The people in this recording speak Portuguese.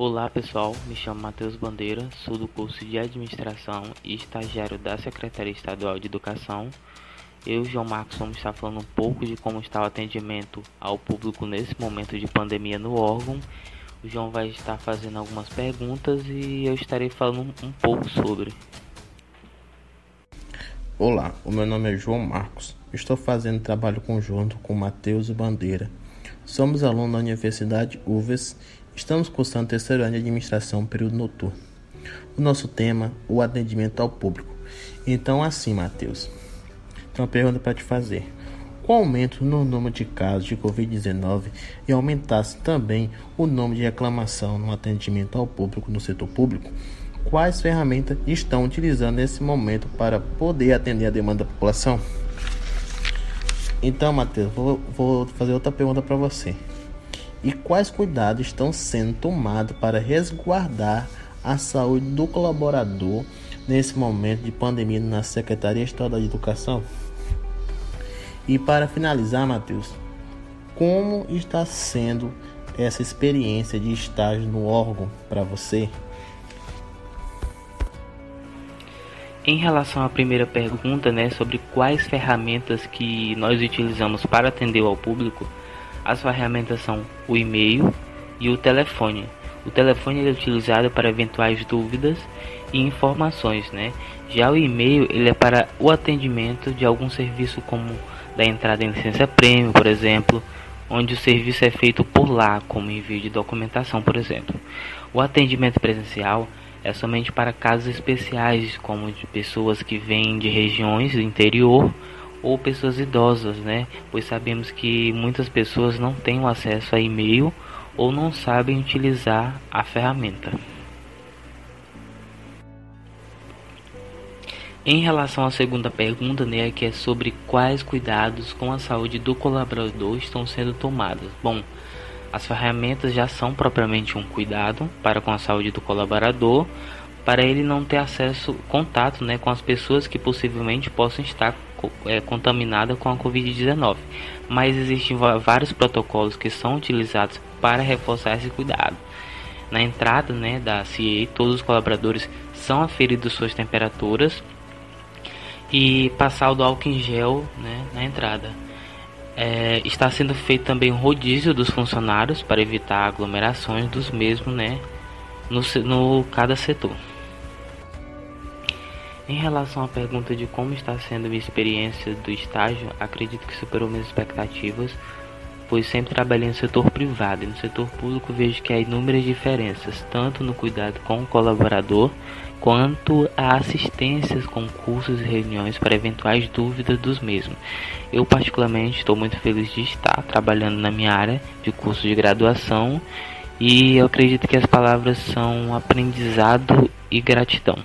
Olá pessoal, me chamo Matheus Bandeira, sou do curso de Administração e estagiário da Secretaria Estadual de Educação. Eu e João Marcos vamos estar falando um pouco de como está o atendimento ao público nesse momento de pandemia no órgão. O João vai estar fazendo algumas perguntas e eu estarei falando um pouco sobre. Olá, o meu nome é João Marcos. Estou fazendo trabalho conjunto com Matheus Bandeira. Somos alunos da Universidade UVES Estamos cursando o terceiro ano de administração, período noturno. O nosso tema, o atendimento ao público. Então, assim, Matheus, tem uma pergunta para te fazer. Com o aumento no número de casos de Covid-19 e aumentasse também o número de reclamação no atendimento ao público no setor público, quais ferramentas estão utilizando nesse momento para poder atender a demanda da população? Então, Matheus, vou, vou fazer outra pergunta para você e quais cuidados estão sendo tomados para resguardar a saúde do colaborador nesse momento de pandemia na Secretaria Estadual de Educação? E para finalizar, Matheus, como está sendo essa experiência de estágio no órgão para você? Em relação à primeira pergunta, né, sobre quais ferramentas que nós utilizamos para atender ao público, as ferramentas são o e-mail e o telefone. O telefone é utilizado para eventuais dúvidas e informações, né? Já o e-mail ele é para o atendimento de algum serviço como da entrada em licença prêmio, por exemplo, onde o serviço é feito por lá, como envio de documentação, por exemplo. O atendimento presencial é somente para casos especiais, como de pessoas que vêm de regiões do interior ou pessoas idosas, né? Pois sabemos que muitas pessoas não têm acesso a e-mail ou não sabem utilizar a ferramenta. Em relação à segunda pergunta, né, que é sobre quais cuidados com a saúde do colaborador estão sendo tomados. Bom, as ferramentas já são propriamente um cuidado para com a saúde do colaborador, para ele não ter acesso, contato né, com as pessoas que possivelmente possam estar é, contaminada com a Covid-19. Mas existem vários protocolos que são utilizados para reforçar esse cuidado. Na entrada né, da CIE, todos os colaboradores são aferidos suas temperaturas e passar o álcool em gel né, na entrada. É, está sendo feito também um rodízio dos funcionários para evitar aglomerações dos mesmos né, no, no cada setor. Em relação à pergunta de como está sendo minha experiência do estágio, acredito que superou minhas expectativas, pois sempre trabalhei no setor privado e no setor público vejo que há inúmeras diferenças, tanto no cuidado com o colaborador, quanto a assistências com cursos e reuniões para eventuais dúvidas dos mesmos. Eu particularmente estou muito feliz de estar trabalhando na minha área de curso de graduação e eu acredito que as palavras são aprendizado e gratidão.